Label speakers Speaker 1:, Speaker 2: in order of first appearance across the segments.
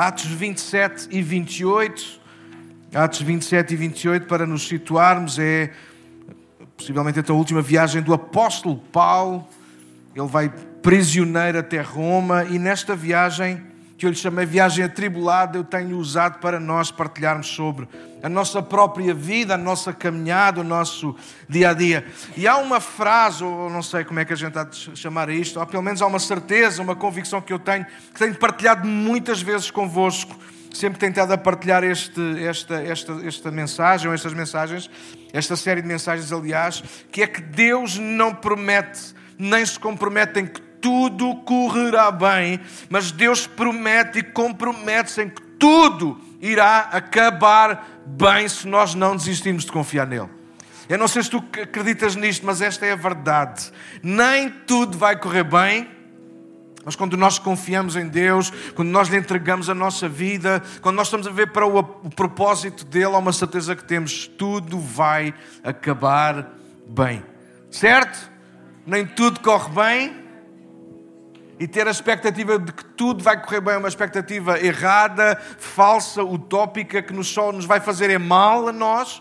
Speaker 1: Atos 27 e 28. Atos 27 e 28, para nos situarmos, é possivelmente então a última viagem do apóstolo Paulo. Ele vai prisioneiro até Roma e nesta viagem, que eu lhe chamei viagem atribulada, eu tenho usado para nós partilharmos sobre a nossa própria vida, a nossa caminhada, o nosso dia a dia. E há uma frase, ou não sei como é que a gente há de chamar isto, ou pelo menos há uma certeza, uma convicção que eu tenho, que tenho partilhado muitas vezes convosco sempre tentado a partilhar este, esta, esta, esta mensagem, ou estas mensagens, esta série de mensagens, aliás, que é que Deus não promete, nem se compromete em que tudo correrá bem, mas Deus promete e compromete-se em que tudo irá acabar bem se nós não desistirmos de confiar nele. Eu não sei se tu acreditas nisto, mas esta é a verdade. Nem tudo vai correr bem, mas quando nós confiamos em Deus, quando nós lhe entregamos a nossa vida, quando nós estamos a ver para o, o propósito dele, há uma certeza que temos: tudo vai acabar bem. Certo? Nem tudo corre bem. E ter a expectativa de que tudo vai correr bem é uma expectativa errada, falsa, utópica, que nos só nos vai fazer é mal a nós.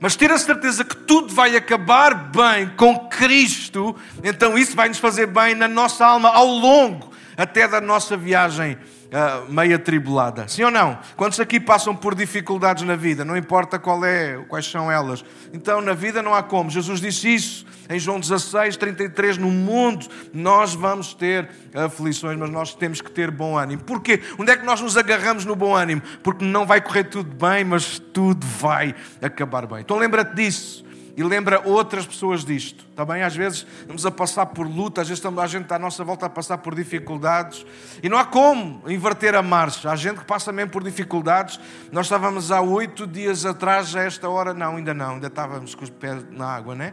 Speaker 1: Mas ter a certeza que tudo vai acabar bem com Cristo, então isso vai nos fazer bem na nossa alma ao longo até da nossa viagem uh, meia tribulada. Sim ou não? Quantos aqui passam por dificuldades na vida? Não importa qual é, quais são elas. Então na vida não há como. Jesus disse isso em João 16, 33, no mundo nós vamos ter aflições, mas nós temos que ter bom ânimo. Porquê? Onde é que nós nos agarramos no bom ânimo? Porque não vai correr tudo bem, mas tudo vai acabar bem. Então lembra-te disso e lembra outras pessoas disto. Está bem? Às vezes estamos a passar por luta, às vezes a gente à nossa volta a passar por dificuldades e não há como inverter a marcha. Há gente que passa mesmo por dificuldades. Nós estávamos há oito dias atrás, a esta hora, não, ainda não, ainda estávamos com os pés na água, né?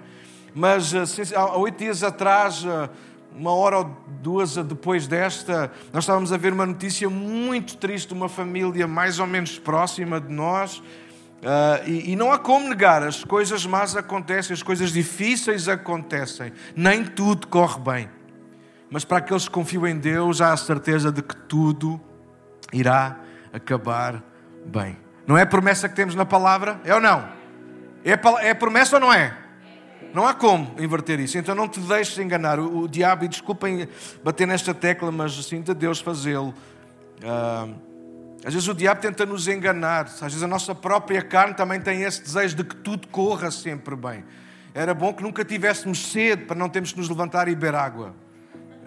Speaker 1: Mas eh, há oito dias atrás, eh, uma hora ou duas depois desta, nós estávamos a ver uma notícia muito triste de uma família mais ou menos próxima de nós. Uh, e, e, não há como negar, as coisas más acontecem, as coisas difíceis acontecem, nem tudo corre bem. Mas para aqueles que confiam em Deus, há a certeza de que tudo irá acabar bem. Não é a promessa que temos na palavra? É ou não? É é promessa ou não é? Não há como inverter isso. Então não te deixes enganar. O, o diabo, e desculpem bater nesta tecla, mas sinta Deus fazê-lo. Uh, às vezes o diabo tenta nos enganar. Às vezes a nossa própria carne também tem esse desejo de que tudo corra sempre bem. Era bom que nunca tivéssemos sede para não termos que nos levantar e beber água.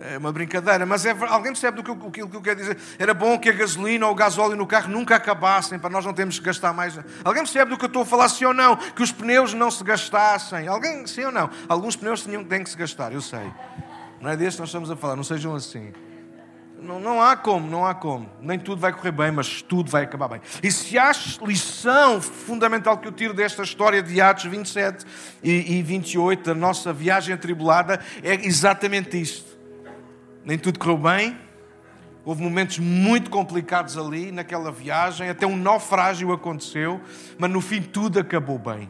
Speaker 1: É uma brincadeira, mas é, alguém percebe do que, o, que, o que eu quero dizer? Era bom que a gasolina ou o gasóleo no carro nunca acabassem para nós não termos que gastar mais. Alguém percebe do que eu estou a falar, sim ou não? Que os pneus não se gastassem. Alguém, sim ou não? Alguns pneus tinham, têm que se gastar, eu sei. Não é deste que nós estamos a falar, não sejam assim. Não, não há como, não há como. Nem tudo vai correr bem, mas tudo vai acabar bem. E se há lição fundamental que eu tiro desta história de Atos 27 e, e 28, da nossa viagem atribulada, é exatamente isto nem tudo correu bem. Houve momentos muito complicados ali naquela viagem, até um naufrágio aconteceu, mas no fim tudo acabou bem.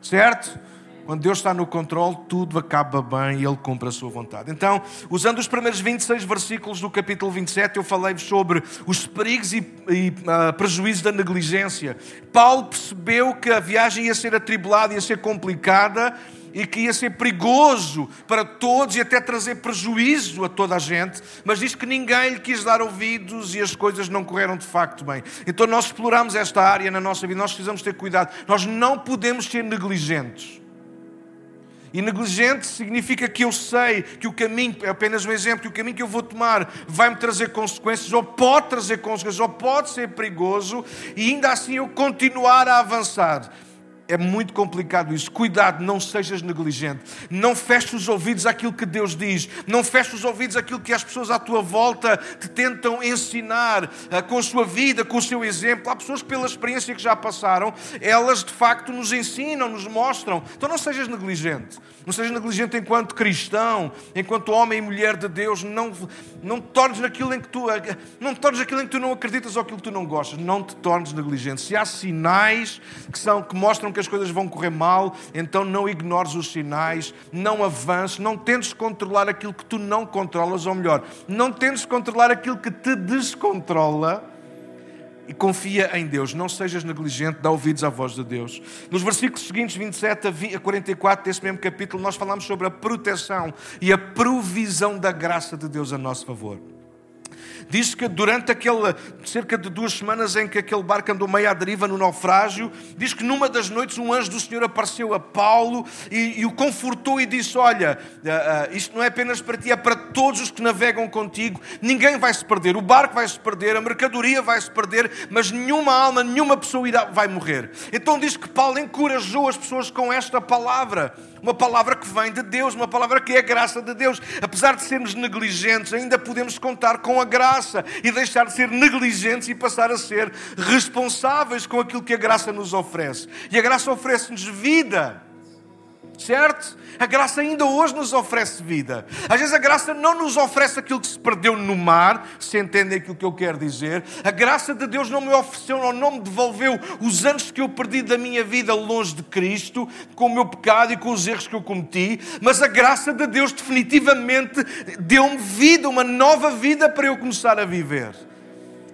Speaker 1: Certo? Quando Deus está no controle, tudo acaba bem e Ele cumpre a sua vontade. Então, usando os primeiros 26 versículos do capítulo 27, eu falei-vos sobre os perigos e, e uh, prejuízos da negligência. Paulo percebeu que a viagem ia ser atribulada, ia ser complicada, e que ia ser perigoso para todos e até trazer prejuízo a toda a gente, mas diz que ninguém lhe quis dar ouvidos e as coisas não correram de facto bem. Então nós exploramos esta área na nossa vida, nós precisamos ter cuidado, nós não podemos ser negligentes. E negligente significa que eu sei que o caminho, é apenas um exemplo, que o caminho que eu vou tomar vai-me trazer consequências, ou pode trazer consequências, ou pode ser perigoso, e ainda assim eu continuar a avançar. É muito complicado isso. Cuidado, não sejas negligente. Não feches os ouvidos àquilo que Deus diz. Não feches os ouvidos àquilo que as pessoas à tua volta te tentam ensinar uh, com a sua vida, com o seu exemplo. Há pessoas que, pela experiência que já passaram, elas de facto nos ensinam, nos mostram. Então não sejas negligente. Não sejas negligente enquanto cristão, enquanto homem e mulher de Deus. Não, não tornes naquilo em que tu eh, não tornes naquilo em que tu não acreditas ou aquilo que tu não gostas. Não te tornes negligente. Se há sinais que, são, que mostram que as coisas vão correr mal, então não ignores os sinais, não avances, não tentes controlar aquilo que tu não controlas, ou melhor, não tentes controlar aquilo que te descontrola, e confia em Deus. Não sejas negligente, dá ouvidos à voz de Deus. Nos versículos seguintes, 27 a 44 desse mesmo capítulo, nós falamos sobre a proteção e a provisão da graça de Deus a nosso favor. Diz que durante aquele, cerca de duas semanas em que aquele barco andou meio à deriva no naufrágio, diz que numa das noites um anjo do Senhor apareceu a Paulo e, e o confortou e disse: Olha, uh, uh, isto não é apenas para ti, é para todos os que navegam contigo. Ninguém vai se perder, o barco vai se perder, a mercadoria vai se perder, mas nenhuma alma, nenhuma pessoa irá, vai morrer. Então diz que Paulo encorajou as pessoas com esta palavra uma palavra que vem de Deus, uma palavra que é a graça de Deus. Apesar de sermos negligentes, ainda podemos contar com a graça e deixar de ser negligentes e passar a ser responsáveis com aquilo que a graça nos oferece. E a graça oferece-nos vida certo? A graça ainda hoje nos oferece vida. Às vezes a graça não nos oferece aquilo que se perdeu no mar, se entendem aquilo que eu quero dizer. A graça de Deus não me ofereceu, ou não me devolveu os anos que eu perdi da minha vida longe de Cristo, com o meu pecado e com os erros que eu cometi, mas a graça de Deus definitivamente deu-me vida, uma nova vida para eu começar a viver.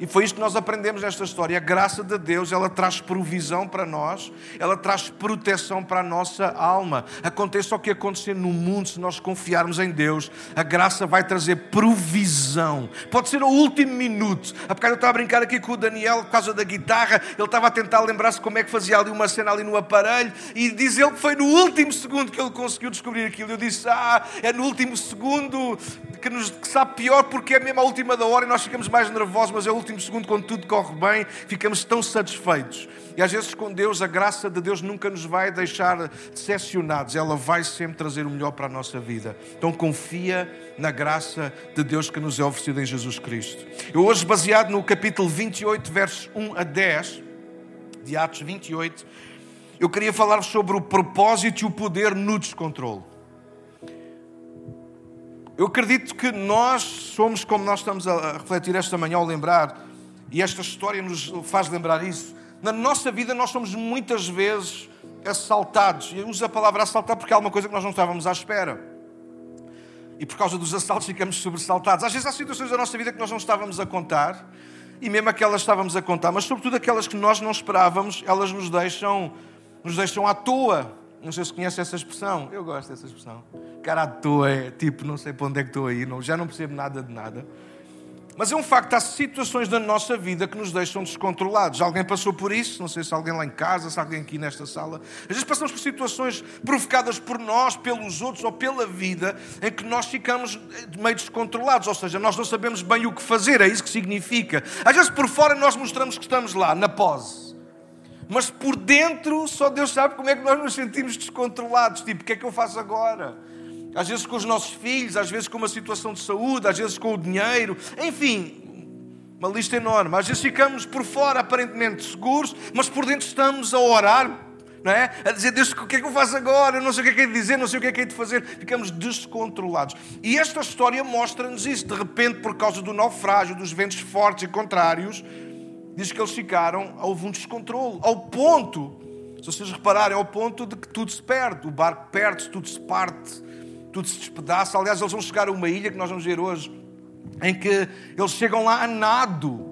Speaker 1: E foi isto que nós aprendemos nesta história. A graça de Deus, ela traz provisão para nós, ela traz proteção para a nossa alma. Aconteça o que acontecer no mundo, se nós confiarmos em Deus, a graça vai trazer provisão. Pode ser o último minuto. Há bocado eu estava a brincar aqui com o Daniel por causa da guitarra, ele estava a tentar lembrar-se como é que fazia ali uma cena ali no aparelho, e diz ele que foi no último segundo que ele conseguiu descobrir aquilo. Eu disse, ah, é no último segundo que, nos, que sabe pior porque é mesmo a última da hora e nós ficamos mais nervosos, mas é o último último segundo, quando tudo corre bem, ficamos tão satisfeitos. E às vezes com Deus, a graça de Deus nunca nos vai deixar decepcionados, ela vai sempre trazer o melhor para a nossa vida. Então confia na graça de Deus que nos é oferecida em Jesus Cristo. Eu hoje, baseado no capítulo 28, versos 1 a 10, de Atos 28, eu queria falar sobre o propósito e o poder no descontrole. Eu acredito que nós somos, como nós estamos a refletir esta manhã ao lembrar, e esta história nos faz lembrar isso. Na nossa vida, nós somos muitas vezes assaltados. Eu uso a palavra assaltar porque é uma coisa que nós não estávamos à espera. E por causa dos assaltos ficamos sobressaltados. Às vezes há situações da nossa vida que nós não estávamos a contar, e mesmo aquelas estávamos a contar, mas sobretudo aquelas que nós não esperávamos, elas nos deixam, nos deixam à toa. Não sei se conhece essa expressão. Eu gosto dessa expressão. Cara à toa é tipo, não sei para onde é que estou aí, não, já não percebo nada de nada. Mas é um facto, há situações da nossa vida que nos deixam descontrolados. Alguém passou por isso? Não sei se alguém lá em casa, se alguém aqui nesta sala. Às vezes passamos por situações provocadas por nós, pelos outros ou pela vida, em que nós ficamos meio descontrolados. Ou seja, nós não sabemos bem o que fazer, é isso que significa. Às vezes por fora nós mostramos que estamos lá, na pose mas por dentro só Deus sabe como é que nós nos sentimos descontrolados. Tipo, o que é que eu faço agora? Às vezes com os nossos filhos, às vezes com uma situação de saúde, às vezes com o dinheiro, enfim, uma lista enorme. Às vezes ficamos por fora aparentemente seguros, mas por dentro estamos a orar, não é? A dizer, Deus, o que é que eu faço agora? Eu não sei o que é que é de dizer, não sei o que é que é de fazer. Ficamos descontrolados. E esta história mostra-nos isso. De repente, por causa do naufrágio, dos ventos fortes e contrários, diz que eles ficaram, houve um descontrole, ao ponto, se vocês repararem, ao ponto de que tudo se perde, o barco perde-se, tudo se parte, tudo se despedaça. Aliás, eles vão chegar a uma ilha que nós vamos ver hoje, em que eles chegam lá a nado.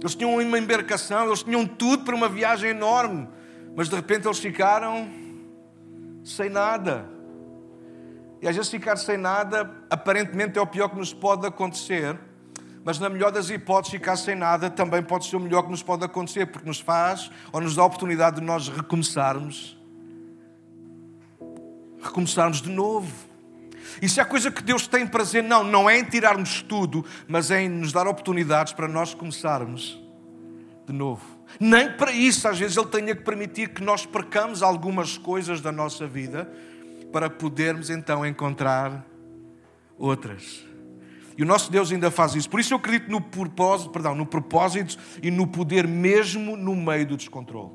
Speaker 1: Eles tinham uma embarcação, eles tinham tudo para uma viagem enorme, mas de repente eles ficaram sem nada. E às vezes ficar sem nada, aparentemente é o pior que nos pode acontecer. Mas na melhor das hipóteses, ficar sem nada também pode ser o melhor que nos pode acontecer, porque nos faz ou nos dá a oportunidade de nós recomeçarmos. Recomeçarmos de novo. E se há coisa que Deus tem prazer, não, não é em tirarmos tudo, mas é em nos dar oportunidades para nós começarmos de novo. Nem para isso, às vezes, Ele tenha que permitir que nós percamos algumas coisas da nossa vida para podermos então encontrar outras. E o nosso Deus ainda faz isso. Por isso eu acredito no propósito, perdão, no propósito e no poder mesmo no meio do descontrole.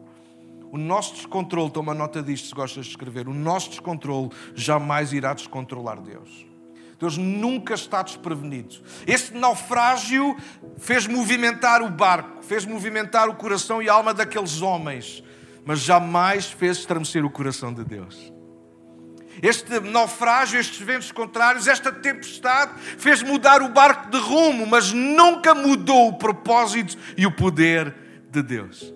Speaker 1: O nosso descontrole, toma nota disto se gostas de escrever, o nosso descontrole jamais irá descontrolar Deus. Deus nunca está desprevenido. Este naufrágio fez movimentar o barco, fez movimentar o coração e a alma daqueles homens, mas jamais fez estremecer o coração de Deus. Este naufrágio, estes ventos contrários, esta tempestade fez mudar o barco de rumo, mas nunca mudou o propósito e o poder de Deus.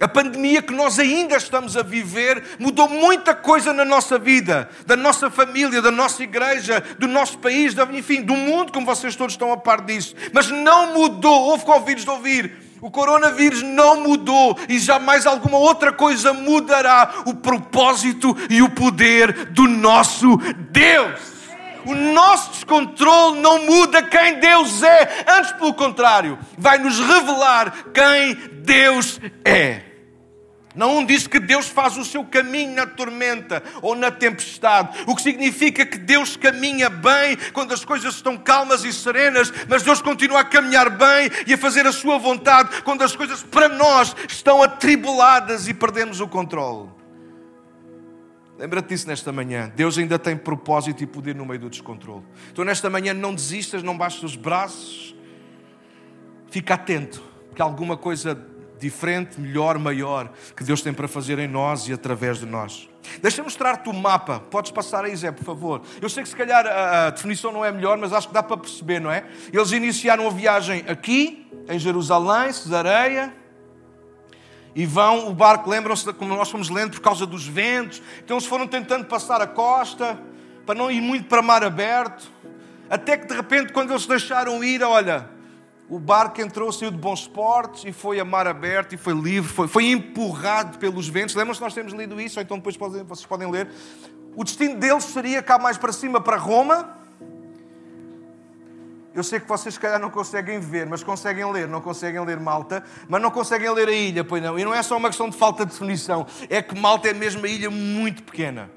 Speaker 1: A pandemia que nós ainda estamos a viver mudou muita coisa na nossa vida, da nossa família, da nossa igreja, do nosso país, enfim, do mundo, como vocês todos estão a par disso. Mas não mudou, houve convites de ouvir. O coronavírus não mudou e jamais alguma outra coisa mudará o propósito e o poder do nosso Deus. O nosso descontrole não muda quem Deus é, antes pelo contrário, vai nos revelar quem Deus é. Não diz que Deus faz o seu caminho na tormenta ou na tempestade, o que significa que Deus caminha bem quando as coisas estão calmas e serenas, mas Deus continua a caminhar bem e a fazer a sua vontade quando as coisas para nós estão atribuladas e perdemos o controle. Lembra-te disso nesta manhã. Deus ainda tem propósito e poder no meio do descontrole. Então, nesta manhã, não desistas, não baixes os braços. Fica atento, que alguma coisa diferente, melhor, maior, que Deus tem para fazer em nós e através de nós. Deixa-me mostrar-te o mapa. Podes passar aí, Zé, por favor. Eu sei que se calhar a definição não é melhor, mas acho que dá para perceber, não é? Eles iniciaram a viagem aqui, em Jerusalém, Cesareia e vão, o barco, lembram-se como nós fomos lendo, por causa dos ventos. Então eles foram tentando passar a costa, para não ir muito para mar aberto. Até que de repente, quando eles deixaram ir, olha, o barco entrou, saiu de bons portos e foi a mar aberto e foi livre, foi, foi empurrado pelos ventos. Lembram-se que nós temos lido isso, ou então depois podem, vocês podem ler. O destino deles seria cá mais para cima, para Roma eu sei que vocês, se calhar, não conseguem ver, mas conseguem ler. Não conseguem ler Malta, mas não conseguem ler a ilha, pois não. E não é só uma questão de falta de definição, é que Malta é mesmo uma ilha muito pequena.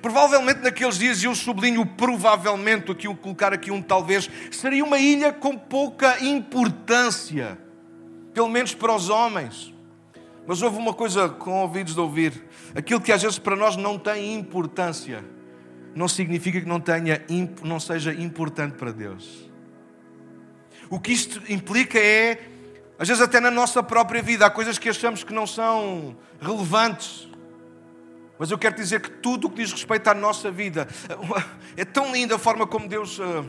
Speaker 1: Provavelmente naqueles dias, e eu sublinho provavelmente, aqui eu colocar aqui um talvez, seria uma ilha com pouca importância, pelo menos para os homens. Mas houve uma coisa com ouvidos de ouvir: aquilo que às vezes para nós não tem importância, não significa que não, tenha, não seja importante para Deus. O que isto implica é, às vezes até na nossa própria vida, há coisas que achamos que não são relevantes. Mas eu quero dizer que tudo o que diz respeito à nossa vida é tão linda a forma como Deus uh,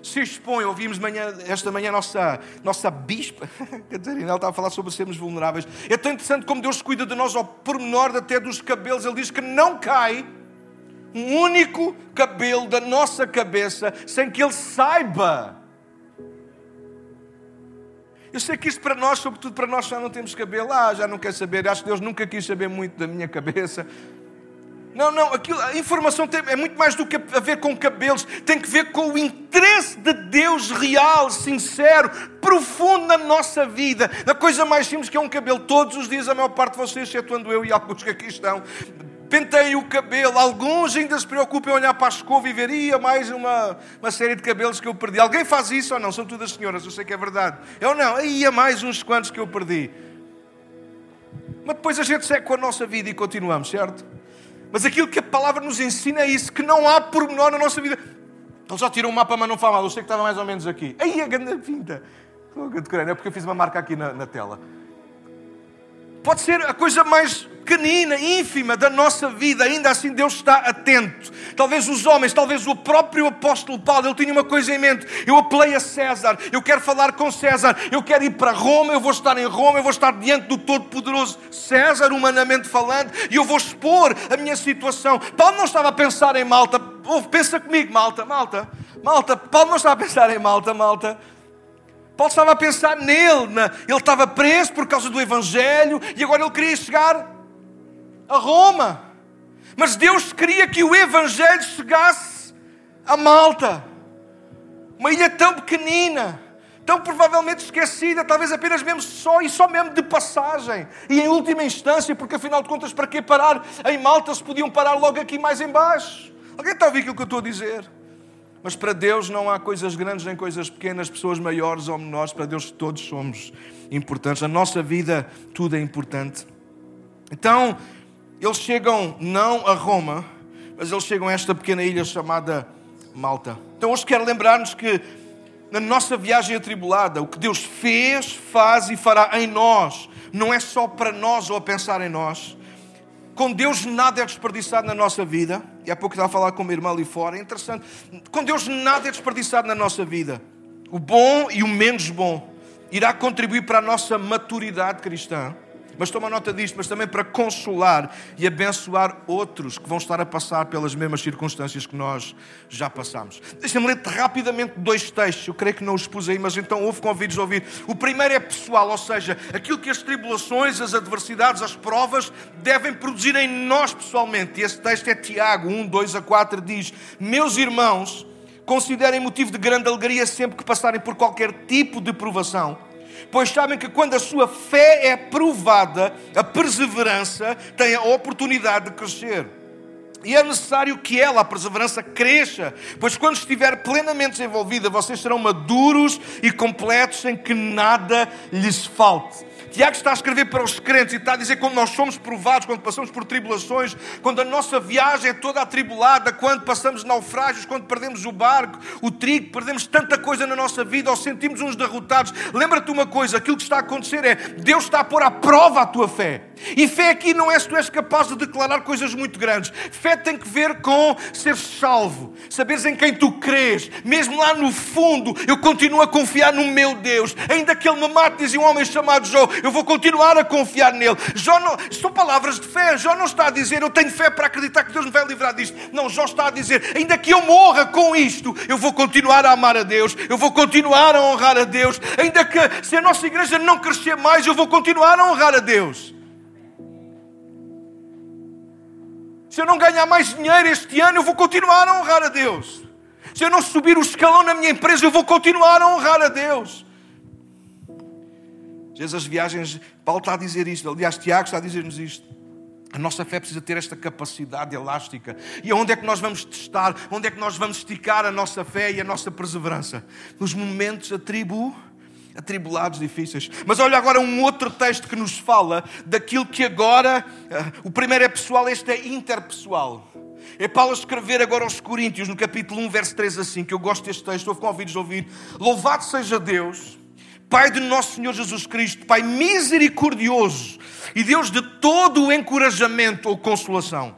Speaker 1: se expõe. Ouvimos manhã, esta manhã a nossa, nossa bispa, Catarina, ela estava a falar sobre sermos vulneráveis. É tão interessante como Deus cuida de nós ao pormenor até dos cabelos. Ele diz que não cai um único cabelo da nossa cabeça sem que Ele saiba eu sei que isto para nós, sobretudo para nós, já não temos cabelo. Ah, já não quer saber. Acho que Deus nunca quis saber muito da minha cabeça. Não, não, aquilo, a informação tem, é muito mais do que a ver com cabelos, tem que ver com o interesse de Deus real, sincero, profundo na nossa vida. A coisa mais simples que é um cabelo. Todos os dias, a maior parte de vocês, excetuando eu e alguns que aqui estão, penteiem o cabelo. Alguns ainda se preocupam em olhar para a escova e ver, mais uma, uma série de cabelos que eu perdi. Alguém faz isso ou não? São todas senhoras, eu sei que é verdade. Eu não, ia mais uns quantos que eu perdi. Mas depois a gente segue com a nossa vida e continuamos, certo? Mas aquilo que a palavra nos ensina é isso, que não há pormenor na nossa vida. Ele só tirou um mapa, mas não fala mal. Eu sei que estava mais ou menos aqui. Aí a grande pinta. É porque eu fiz uma marca aqui na, na tela. Pode ser a coisa mais pequenina, ínfima da nossa vida, ainda assim Deus está atento. Talvez os homens, talvez o próprio apóstolo Paulo, ele tinha uma coisa em mente. Eu apelei a César, eu quero falar com César, eu quero ir para Roma, eu vou estar em Roma, eu vou estar diante do Todo-Poderoso César, humanamente falando, e eu vou expor a minha situação. Paulo não estava a pensar em Malta, pensa comigo, Malta, Malta, Malta. Paulo não estava a pensar em Malta, Malta. Paulo estava a pensar nele, ele estava preso por causa do Evangelho e agora ele queria chegar a Roma. Mas Deus queria que o Evangelho chegasse a Malta, uma ilha tão pequenina, tão provavelmente esquecida, talvez apenas mesmo só e só mesmo de passagem. E em última instância, porque afinal de contas, para que parar em Malta se podiam parar logo aqui mais embaixo? Alguém está a ouvir aquilo que eu estou a dizer? Mas para Deus não há coisas grandes nem coisas pequenas, pessoas maiores ou menores. Para Deus todos somos importantes. Na nossa vida tudo é importante. Então, eles chegam não a Roma, mas eles chegam a esta pequena ilha chamada Malta. Então hoje quero lembrar-nos que na nossa viagem atribulada, o que Deus fez, faz e fará em nós, não é só para nós ou a pensar em nós. Com Deus nada é desperdiçado na nossa vida. E há pouco estava a falar com uma irmã ali fora, é interessante. Com Deus nada é desperdiçado na nossa vida. O bom e o menos bom. irá contribuir para a nossa maturidade cristã mas toma nota disto, mas também para consolar e abençoar outros que vão estar a passar pelas mesmas circunstâncias que nós já passamos. Deixa-me ler rapidamente dois textos, eu creio que não os pus aí, mas então houve convidos a ouvir. O primeiro é pessoal, ou seja, aquilo que as tribulações, as adversidades, as provas devem produzir em nós pessoalmente. E esse texto é Tiago 1, 2 a 4, diz: Meus irmãos, considerem motivo de grande alegria sempre que passarem por qualquer tipo de provação pois sabem que quando a sua fé é provada, a perseverança tem a oportunidade de crescer. E é necessário que ela, a perseverança, cresça, pois quando estiver plenamente desenvolvida, vocês serão maduros e completos, sem que nada lhes falte. Tiago está a escrever para os crentes e está a dizer quando nós somos provados, quando passamos por tribulações, quando a nossa viagem é toda atribulada, quando passamos naufrágios, quando perdemos o barco, o trigo, perdemos tanta coisa na nossa vida ou sentimos uns derrotados. Lembra-te uma coisa: aquilo que está a acontecer é Deus está a pôr à prova a tua fé. E fé aqui não é se tu és capaz de declarar coisas muito grandes. Fé tem que ver com ser salvo, saberes em quem tu crês. Mesmo lá no fundo, eu continuo a confiar no meu Deus. Ainda que ele me mate, dizia um homem chamado Jó, eu vou continuar a confiar nele. Jó não, são palavras de fé. Jó não está a dizer, eu tenho fé para acreditar que Deus me vai livrar disto. Não, Jó está a dizer, ainda que eu morra com isto, eu vou continuar a amar a Deus, eu vou continuar a honrar a Deus. Ainda que se a nossa igreja não crescer mais, eu vou continuar a honrar a Deus. Se eu não ganhar mais dinheiro este ano, eu vou continuar a honrar a Deus. Se eu não subir o escalão na minha empresa, eu vou continuar a honrar a Deus. Às vezes as viagens, Paulo está a dizer isto, aliás, Tiago está a dizer-nos isto. A nossa fé precisa ter esta capacidade elástica. E onde é que nós vamos testar? Onde é que nós vamos esticar a nossa fé e a nossa perseverança? Nos momentos atribu, atribulados, difíceis. Mas olha agora um outro texto que nos fala daquilo que agora. Uh, o primeiro é pessoal, este é interpessoal. É Paulo escrever agora aos Coríntios, no capítulo 1, verso 3 a 5. Eu gosto deste texto, houve convidos a ouvir. Louvado seja Deus Pai de nosso Senhor Jesus Cristo, Pai misericordioso e Deus de todo o encorajamento ou consolação.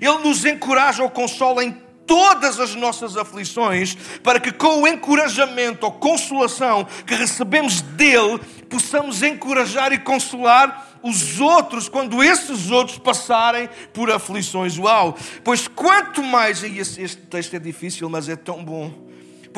Speaker 1: Ele nos encoraja ou consola em todas as nossas aflições, para que com o encorajamento ou consolação que recebemos dele, possamos encorajar e consolar os outros quando esses outros passarem por aflições. Uau! Pois quanto mais, e este texto é difícil, mas é tão bom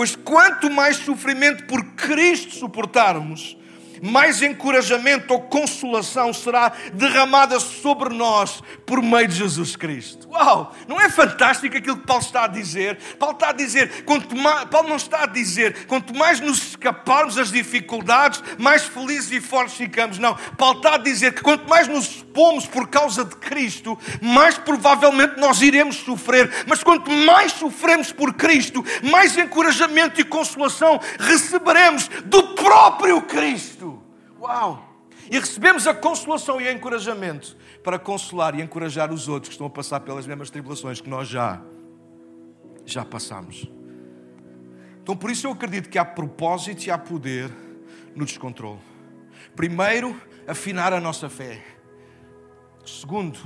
Speaker 1: Pois quanto mais sofrimento por Cristo suportarmos, mais encorajamento ou consolação será derramada sobre nós por meio de Jesus Cristo. Uau! Não é fantástico aquilo que Paulo está a dizer? Paulo está a dizer, quanto mais, Paulo não está a dizer, quanto mais nos escaparmos das dificuldades, mais felizes e fortes ficamos. Não. Paulo está a dizer que quanto mais nos expomos por causa de Cristo, mais provavelmente nós iremos sofrer. Mas quanto mais sofremos por Cristo, mais encorajamento e consolação receberemos do próprio Cristo. Uau! E recebemos a consolação e o encorajamento para consolar e encorajar os outros que estão a passar pelas mesmas tribulações que nós já, já passamos. Então, por isso eu acredito que há propósito e há poder no descontrole. Primeiro, afinar a nossa fé. Segundo,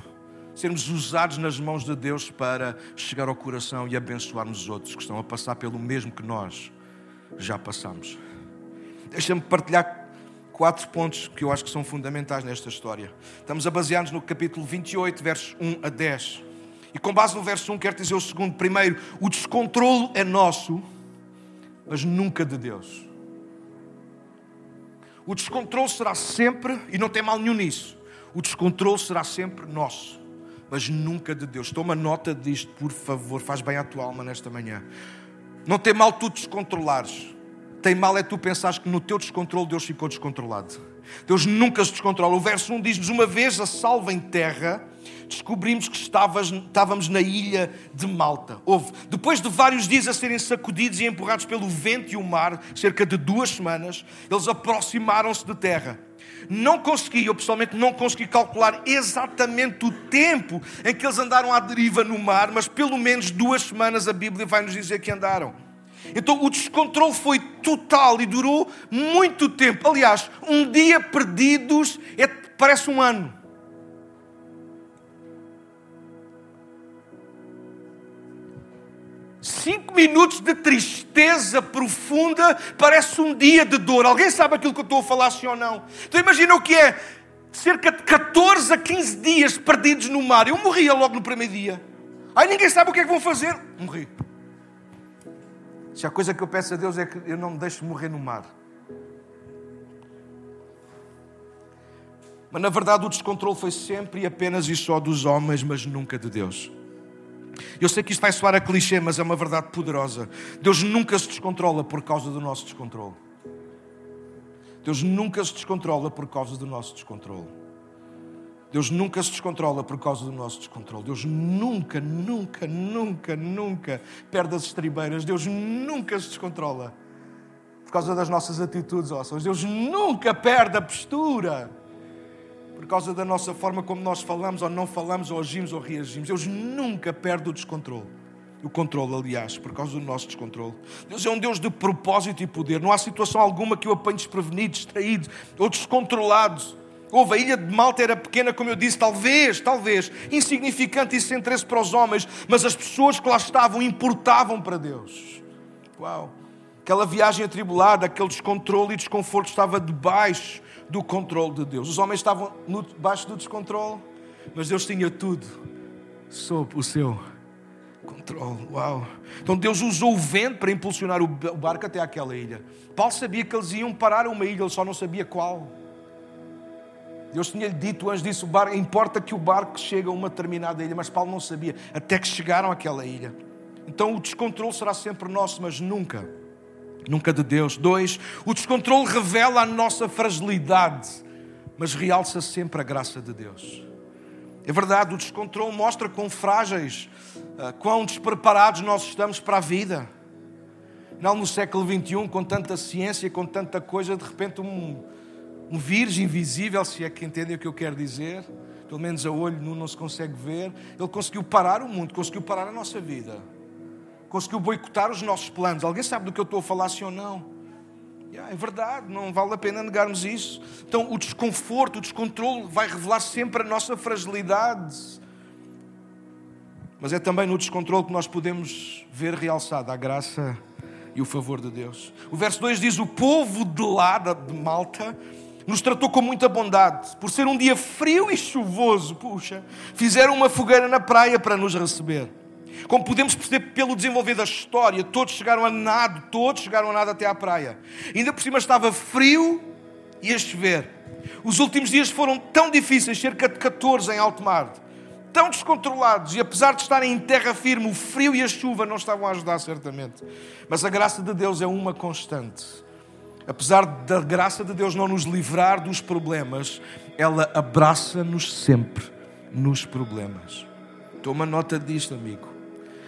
Speaker 1: sermos usados nas mãos de Deus para chegar ao coração e abençoarmos os outros que estão a passar pelo mesmo que nós já passamos. Deixa-me partilhar quatro pontos que eu acho que são fundamentais nesta história. Estamos a basear-nos no capítulo 28, versos 1 a 10. E com base no verso 1, quero dizer o segundo. Primeiro, o descontrolo é nosso, mas nunca de Deus. O descontrole será sempre, e não tem mal nenhum nisso, o descontrole será sempre nosso, mas nunca de Deus. Toma nota disto, por favor, faz bem à tua alma nesta manhã. Não tem mal tu descontrolares. Tem mal é tu pensares que no teu descontrole Deus ficou descontrolado. Deus nunca se descontrola. O verso 1 diz-nos: Uma vez a salva em terra, descobrimos que estavas, estávamos na ilha de Malta. Houve, depois de vários dias a serem sacudidos e empurrados pelo vento e o mar, cerca de duas semanas, eles aproximaram-se de terra. Não consegui, eu pessoalmente não consegui calcular exatamente o tempo em que eles andaram à deriva no mar, mas pelo menos duas semanas a Bíblia vai nos dizer que andaram. Então o descontrole foi total e durou muito tempo. Aliás, um dia perdidos é, parece um ano. Cinco minutos de tristeza profunda parece um dia de dor. Alguém sabe aquilo que eu estou a falar, sim ou não? Então imagina o que é cerca de 14 a 15 dias perdidos no mar. Eu morria logo no primeiro dia. Aí ninguém sabe o que é que vão fazer. Morri. Se a coisa que eu peço a Deus é que eu não me deixe morrer no mar. Mas na verdade o descontrole foi sempre e apenas e só dos homens, mas nunca de Deus. Eu sei que isto vai soar a clichê, mas é uma verdade poderosa. Deus nunca se descontrola por causa do nosso descontrole. Deus nunca se descontrola por causa do nosso descontrole. Deus nunca se descontrola por causa do nosso descontrole. Deus nunca, nunca, nunca, nunca perde as estribeiras. Deus nunca se descontrola por causa das nossas atitudes ósseas. Deus nunca perde a postura por causa da nossa forma como nós falamos ou não falamos, ou agimos ou reagimos. Deus nunca perde o descontrole. O controle, aliás, por causa do nosso descontrole. Deus é um Deus de propósito e poder. Não há situação alguma que o apanhe desprevenido, distraído ou descontrolado. Houve, a ilha de Malta era pequena, como eu disse, talvez, talvez, insignificante e sem interesse para os homens, mas as pessoas que lá estavam importavam para Deus. Uau! Aquela viagem atribulada, aquele descontrole e desconforto estava debaixo do controle de Deus. Os homens estavam debaixo do descontrole, mas Deus tinha tudo sob o seu controle. Uau! Então Deus usou o vento para impulsionar o barco até aquela ilha. Paulo sabia que eles iam parar a uma ilha, ele só não sabia qual. Deus tinha-lhe dito antes disso: o barco, importa que o barco chegue a uma determinada ilha, mas Paulo não sabia, até que chegaram àquela ilha. Então o descontrole será sempre nosso, mas nunca nunca de Deus. Dois, o descontrole revela a nossa fragilidade, mas realça sempre a graça de Deus. É verdade, o descontrole mostra quão frágeis, ah, quão despreparados nós estamos para a vida. Não no século XXI, com tanta ciência, com tanta coisa, de repente um, um vírus invisível, se é que entendem o que eu quero dizer, pelo menos a olho não se consegue ver, ele conseguiu parar o mundo, conseguiu parar a nossa vida conseguiu boicotar os nossos planos. Alguém sabe do que eu estou a falar, sim ou não? Yeah, é verdade, não vale a pena negarmos isso. Então, o desconforto, o descontrole vai revelar sempre a nossa fragilidade. Mas é também no descontrole que nós podemos ver realçada a graça e o favor de Deus. O verso 2 diz: O povo de lá, de Malta, nos tratou com muita bondade. Por ser um dia frio e chuvoso, puxa, fizeram uma fogueira na praia para nos receber. Como podemos perceber pelo desenvolver da história, todos chegaram a nado, todos chegaram a nado até à praia. Ainda por cima estava frio e a chover. Os últimos dias foram tão difíceis, cerca de 14 em alto mar, tão descontrolados, e apesar de estarem em terra firme, o frio e a chuva não estavam a ajudar, certamente. Mas a graça de Deus é uma constante. Apesar da graça de Deus não nos livrar dos problemas, ela abraça-nos sempre nos problemas. Toma nota disto, amigo.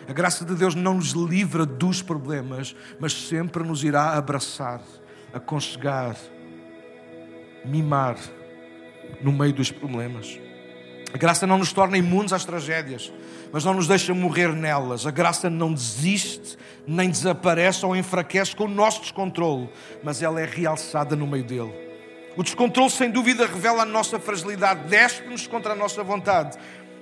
Speaker 1: A graça de Deus não nos livra dos problemas, mas sempre nos irá abraçar, aconchegar, mimar no meio dos problemas. A graça não nos torna imunes às tragédias, mas não nos deixa morrer nelas. A graça não desiste, nem desaparece ou enfraquece com o nosso descontrole, mas ela é realçada no meio dele. O descontrole, sem dúvida, revela a nossa fragilidade, despe-nos contra a nossa vontade,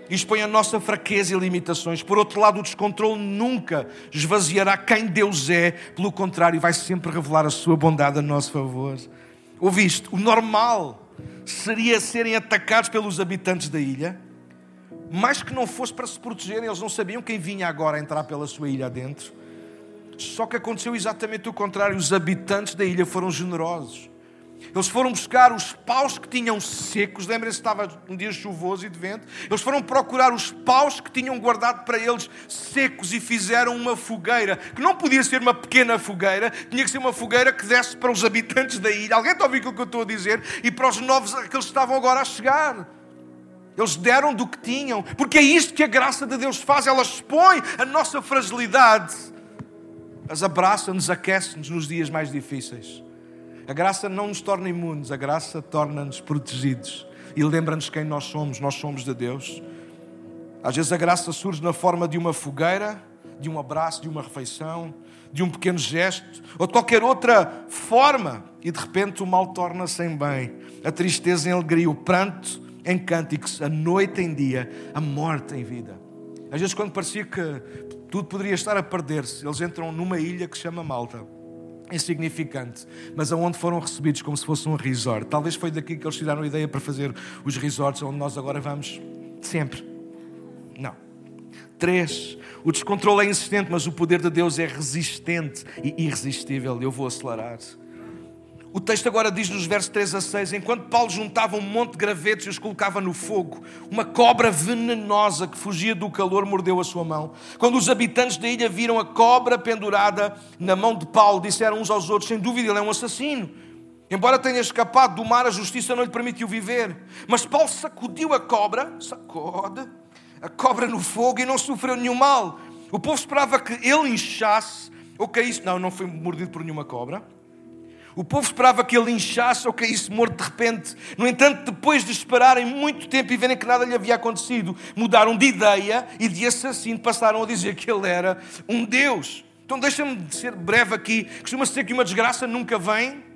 Speaker 1: e expõe a nossa fraqueza e limitações. Por outro lado, o descontrole nunca esvaziará quem Deus é, pelo contrário, vai sempre revelar a sua bondade a nosso favor. Ouviste? O normal seria serem atacados pelos habitantes da ilha, mais que não fosse para se protegerem, eles não sabiam quem vinha agora entrar pela sua ilha adentro. Só que aconteceu exatamente o contrário: os habitantes da ilha foram generosos. Eles foram buscar os paus que tinham secos, lembrem-se estava um dia chuvoso e de vento. Eles foram procurar os paus que tinham guardado para eles secos e fizeram uma fogueira, que não podia ser uma pequena fogueira, tinha que ser uma fogueira que desse para os habitantes da ilha. Alguém está a ouvir o que eu estou a dizer? E para os novos que eles estavam agora a chegar. Eles deram do que tinham, porque é isto que a graça de Deus faz, ela expõe a nossa fragilidade, as abraça-nos, aquece-nos nos dias mais difíceis. A graça não nos torna imunes, a graça torna-nos protegidos e lembra-nos quem nós somos. Nós somos de Deus. Às vezes a graça surge na forma de uma fogueira, de um abraço, de uma refeição, de um pequeno gesto ou de qualquer outra forma e de repente o mal torna-se em bem, a tristeza em alegria, o pranto em cânticos, a noite em dia, a morte em vida. Às vezes, quando parecia que Tudo poderia estar a perder-se. Eles entram numa ilha que se chama Malta. Insignificante, mas aonde foram recebidos como se fosse um resort. Talvez foi daqui que eles tiraram a ideia para fazer os resorts onde nós agora vamos sempre. Não. Três, o descontrole é insistente, mas o poder de Deus é resistente e irresistível. Eu vou acelerar. O texto agora diz nos versos 3 a 6: Enquanto Paulo juntava um monte de gravetos e os colocava no fogo, uma cobra venenosa que fugia do calor mordeu a sua mão. Quando os habitantes da ilha viram a cobra pendurada na mão de Paulo, disseram uns aos outros: Sem dúvida, ele é um assassino. Embora tenha escapado do mar, a justiça não lhe permitiu viver. Mas Paulo sacudiu a cobra, sacode, a cobra no fogo e não sofreu nenhum mal. O povo esperava que ele inchasse ou caísse. Não, não foi mordido por nenhuma cobra. O povo esperava que ele inchasse ou caísse morto de repente. No entanto, depois de esperarem muito tempo e verem que nada lhe havia acontecido, mudaram de ideia e de assassino passaram a dizer que ele era um Deus. Então deixa-me ser breve aqui. Costuma-se dizer que uma desgraça nunca vem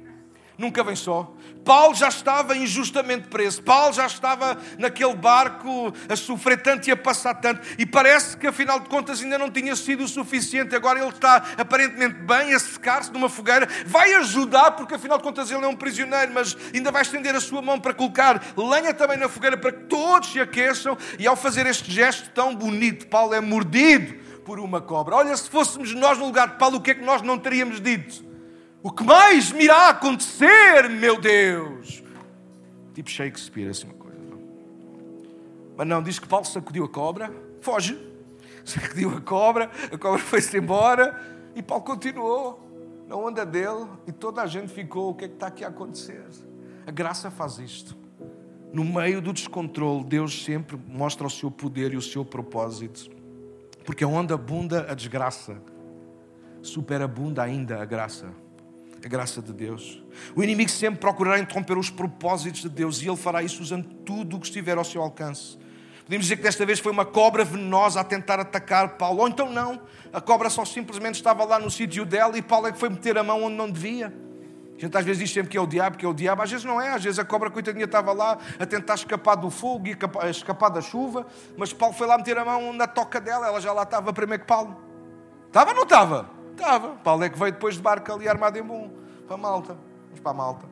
Speaker 1: nunca vem só. Paulo já estava injustamente preso. Paulo já estava naquele barco a sofrer tanto e a passar tanto. E parece que, afinal de contas, ainda não tinha sido o suficiente. Agora ele está aparentemente bem, a secar-se numa fogueira. Vai ajudar, porque, afinal de contas, ele é um prisioneiro, mas ainda vai estender a sua mão para colocar lenha também na fogueira para que todos se aqueçam. E ao fazer este gesto tão bonito, Paulo é mordido por uma cobra. Olha, se fôssemos nós no lugar de Paulo, o que é que nós não teríamos dito? O que mais me irá acontecer, meu Deus? Tipo Shakespeare, assim uma coisa. Mas não, diz que Paulo sacudiu a cobra, foge. Sacudiu a cobra, a cobra foi-se embora e Paulo continuou na onda dele e toda a gente ficou. O que é que está aqui a acontecer? A graça faz isto. No meio do descontrole, Deus sempre mostra o seu poder e o seu propósito. Porque onde abunda a desgraça, superabunda ainda a graça a graça de Deus. O inimigo sempre procurará interromper os propósitos de Deus e ele fará isso usando tudo o que estiver ao seu alcance. Podemos dizer que desta vez foi uma cobra venenosa a tentar atacar Paulo, ou então não, a cobra só simplesmente estava lá no sítio dela e Paulo é que foi meter a mão onde não devia. A gente às vezes diz sempre que é o diabo, que é o diabo, às vezes não é, às vezes a cobra coitadinha estava lá a tentar escapar do fogo e escapar da chuva, mas Paulo foi lá meter a mão na toca dela, ela já lá estava primeiro que Paulo. Estava ou não estava? Estava. Paulo é que veio depois de barco ali armado em bom. Para Malta. Vamos para Malta.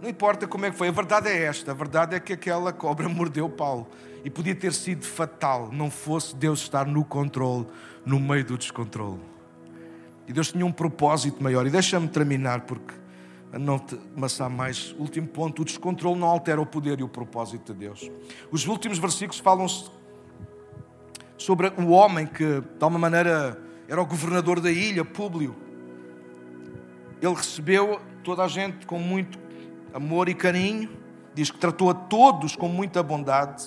Speaker 1: Não importa como é que foi, a verdade é esta: a verdade é que aquela cobra mordeu Paulo e podia ter sido fatal, não fosse Deus estar no controle, no meio do descontrole. E Deus tinha um propósito maior. E deixa-me terminar, porque a não te amassar mais. Último ponto: o descontrole não altera o poder e o propósito de Deus. Os últimos versículos falam sobre o homem que, de alguma maneira, era o governador da ilha, Públio. Ele recebeu toda a gente com muito amor e carinho, diz que tratou a todos com muita bondade.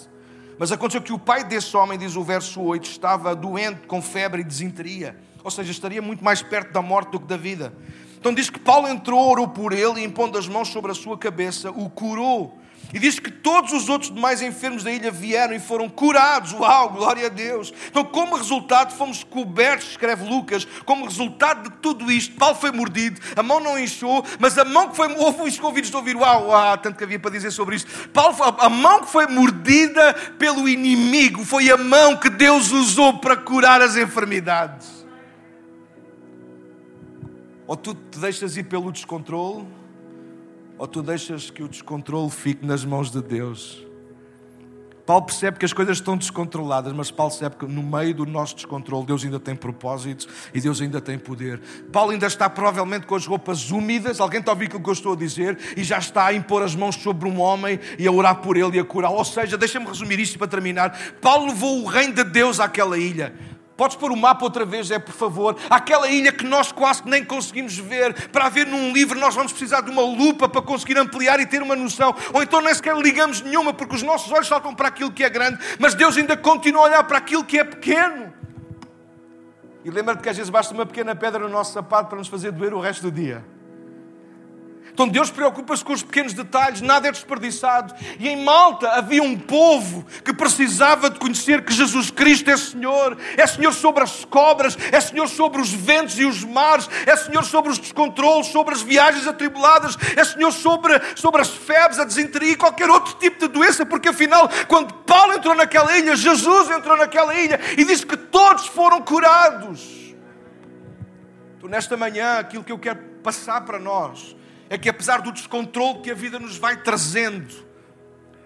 Speaker 1: Mas aconteceu que o pai desse homem, diz o verso 8, estava doente com febre e desinteria, ou seja, estaria muito mais perto da morte do que da vida. Então diz que Paulo entrou, orou por ele e impondo as mãos sobre a sua cabeça, o curou e diz que todos os outros demais enfermos da ilha vieram e foram curados. Uau, glória a Deus. Então, como resultado, fomos cobertos, escreve Lucas, como resultado de tudo isto, Paulo foi mordido, a mão não inchou, mas a mão que foi. Houve os convidos de ouvir, uau, uau, tanto que havia para dizer sobre isto. Paulo, a mão que foi mordida pelo inimigo foi a mão que Deus usou para curar as enfermidades. Ou tu te deixas ir pelo descontrole ou tu deixas que o descontrole fique nas mãos de Deus? Paulo percebe que as coisas estão descontroladas, mas Paulo percebe que no meio do nosso descontrole Deus ainda tem propósitos e Deus ainda tem poder. Paulo ainda está provavelmente com as roupas úmidas, alguém está a ouvir aquilo que eu estou a dizer, e já está a impor as mãos sobre um homem e a orar por ele e a curá-lo. Ou seja, deixa-me resumir isto para terminar. Paulo levou o reino de Deus àquela ilha. Podes pôr o mapa outra vez, é por favor. Aquela ilha que nós quase nem conseguimos ver. Para ver num livro, nós vamos precisar de uma lupa para conseguir ampliar e ter uma noção. Ou então nem sequer ligamos nenhuma, porque os nossos olhos saltam para aquilo que é grande, mas Deus ainda continua a olhar para aquilo que é pequeno. E lembra-te que às vezes basta uma pequena pedra no nosso sapato para nos fazer doer o resto do dia. Então Deus preocupa-se com os pequenos detalhes, nada é desperdiçado. E em Malta havia um povo que precisava de conhecer que Jesus Cristo é Senhor, é Senhor sobre as cobras, é Senhor sobre os ventos e os mares, é Senhor sobre os descontrolos, sobre as viagens atribuladas, é Senhor sobre, sobre as febres, a desinteria e qualquer outro tipo de doença, porque afinal, quando Paulo entrou naquela ilha, Jesus entrou naquela ilha e disse que todos foram curados. Então, nesta manhã, aquilo que eu quero passar para nós é que apesar do descontrole que a vida nos vai trazendo,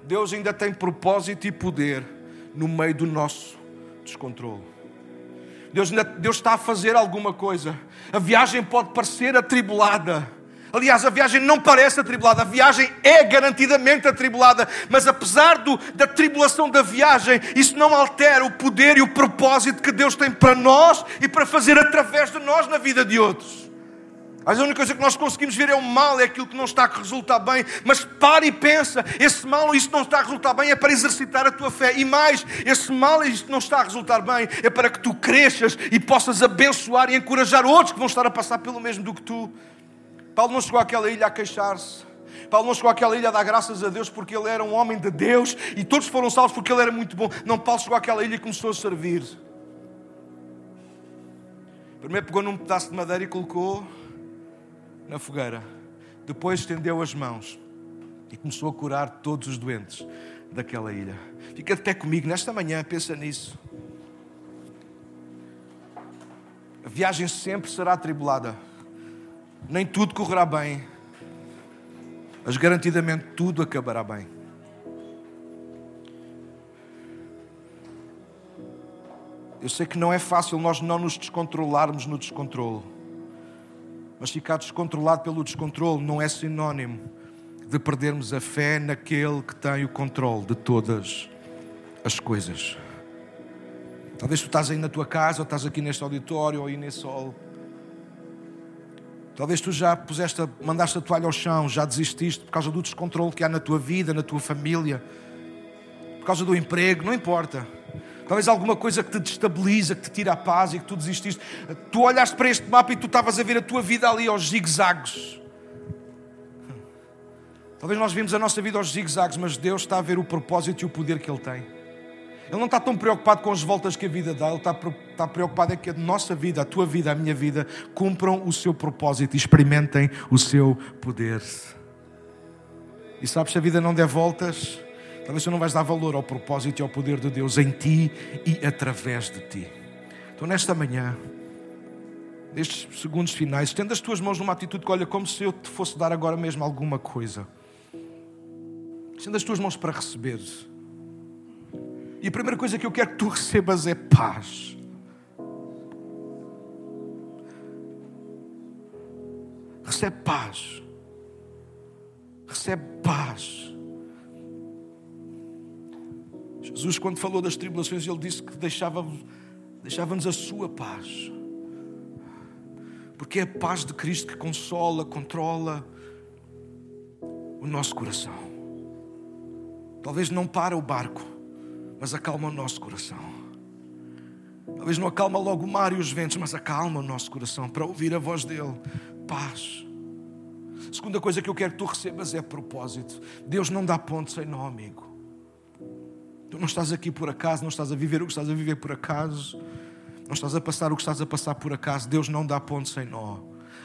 Speaker 1: Deus ainda tem propósito e poder no meio do nosso descontrole. Deus, Deus está a fazer alguma coisa. A viagem pode parecer atribulada. Aliás, a viagem não parece atribulada, a viagem é garantidamente atribulada, mas apesar do, da tribulação da viagem, isso não altera o poder e o propósito que Deus tem para nós e para fazer através de nós na vida de outros. A única coisa que nós conseguimos ver é o mal, é aquilo que não está a resultar bem. Mas para e pensa: esse mal isso não está a resultar bem é para exercitar a tua fé. E mais, esse mal isto não está a resultar bem é para que tu cresças e possas abençoar e encorajar outros que vão estar a passar pelo mesmo do que tu. Paulo não chegou àquela ilha a queixar-se. Paulo não chegou àquela ilha a dar graças a Deus porque ele era um homem de Deus e todos foram salvos porque ele era muito bom. Não, Paulo chegou àquela ilha e começou a servir. Primeiro pegou num pedaço de madeira e colocou na fogueira. Depois estendeu as mãos e começou a curar todos os doentes daquela ilha. Fica até comigo nesta manhã, pensa nisso. A viagem sempre será atribulada. Nem tudo correrá bem. Mas garantidamente tudo acabará bem. Eu sei que não é fácil nós não nos descontrolarmos no descontrole. Mas ficar descontrolado pelo descontrole não é sinónimo de perdermos a fé naquele que tem o controle de todas as coisas. Talvez tu estás aí na tua casa, ou estás aqui neste auditório, ou aí nesse sol. Talvez tu já puseste, mandaste a toalha ao chão, já desististe por causa do descontrole que há na tua vida, na tua família, por causa do emprego, não importa. Talvez alguma coisa que te destabiliza, que te tira a paz e que tu desististe. Tu olhaste para este mapa e tu estavas a ver a tua vida ali aos zigue-zagues. Talvez nós vimos a nossa vida aos zigue-zagues, mas Deus está a ver o propósito e o poder que Ele tem. Ele não está tão preocupado com as voltas que a vida dá, Ele está, preocupado é que a nossa vida, a tua vida, a minha vida, cumpram o seu propósito e experimentem o seu poder. E sabes, a vida não der voltas, Talvez tu não vais dar valor ao propósito e ao poder de Deus em ti e através de ti. Então, nesta manhã, nestes segundos finais, estenda as tuas mãos numa atitude que olha como se eu te fosse dar agora mesmo alguma coisa. Estenda as tuas mãos para receber. E a primeira coisa que eu quero que tu recebas é paz. Recebe paz. Recebe paz. Jesus, quando falou das tribulações, ele disse que deixava-nos deixava a sua paz. Porque é a paz de Cristo que consola, controla o nosso coração. Talvez não para o barco, mas acalma o nosso coração. Talvez não acalma logo o mar e os ventos, mas acalma o nosso coração para ouvir a voz dele. Paz. Segunda coisa que eu quero que tu recebas é propósito. Deus não dá ponto sem nó, amigo. Tu não estás aqui por acaso, não estás a viver o que estás a viver por acaso, não estás a passar o que estás a passar por acaso. Deus não dá ponto sem nó.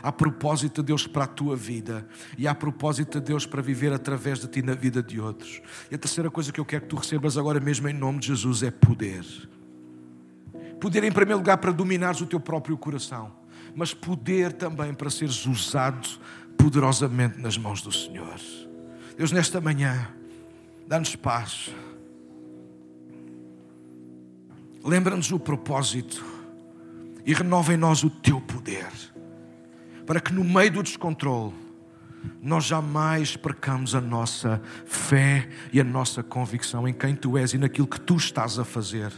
Speaker 1: Há propósito de Deus para a tua vida e há propósito de Deus para viver através de ti na vida de outros. E a terceira coisa que eu quero que tu recebas agora mesmo em nome de Jesus é poder. Poder, em primeiro lugar, para dominares o teu próprio coração, mas poder também para seres usado poderosamente nas mãos do Senhor. Deus, nesta manhã, dá-nos paz. Lembra-nos o propósito e renova em nós o teu poder, para que no meio do descontrole nós jamais percamos a nossa fé e a nossa convicção em quem tu és e naquilo que tu estás a fazer.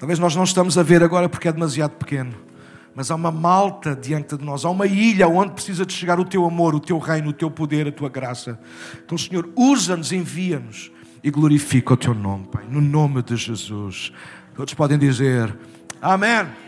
Speaker 1: Talvez nós não estamos a ver agora porque é demasiado pequeno, mas há uma malta diante de nós, há uma ilha onde precisa de chegar o teu amor, o teu reino, o teu poder, a tua graça. Então, Senhor, usa-nos, envia-nos e glorifica o teu nome, Pai, no nome de Jesus. Todos podem dizer Amém.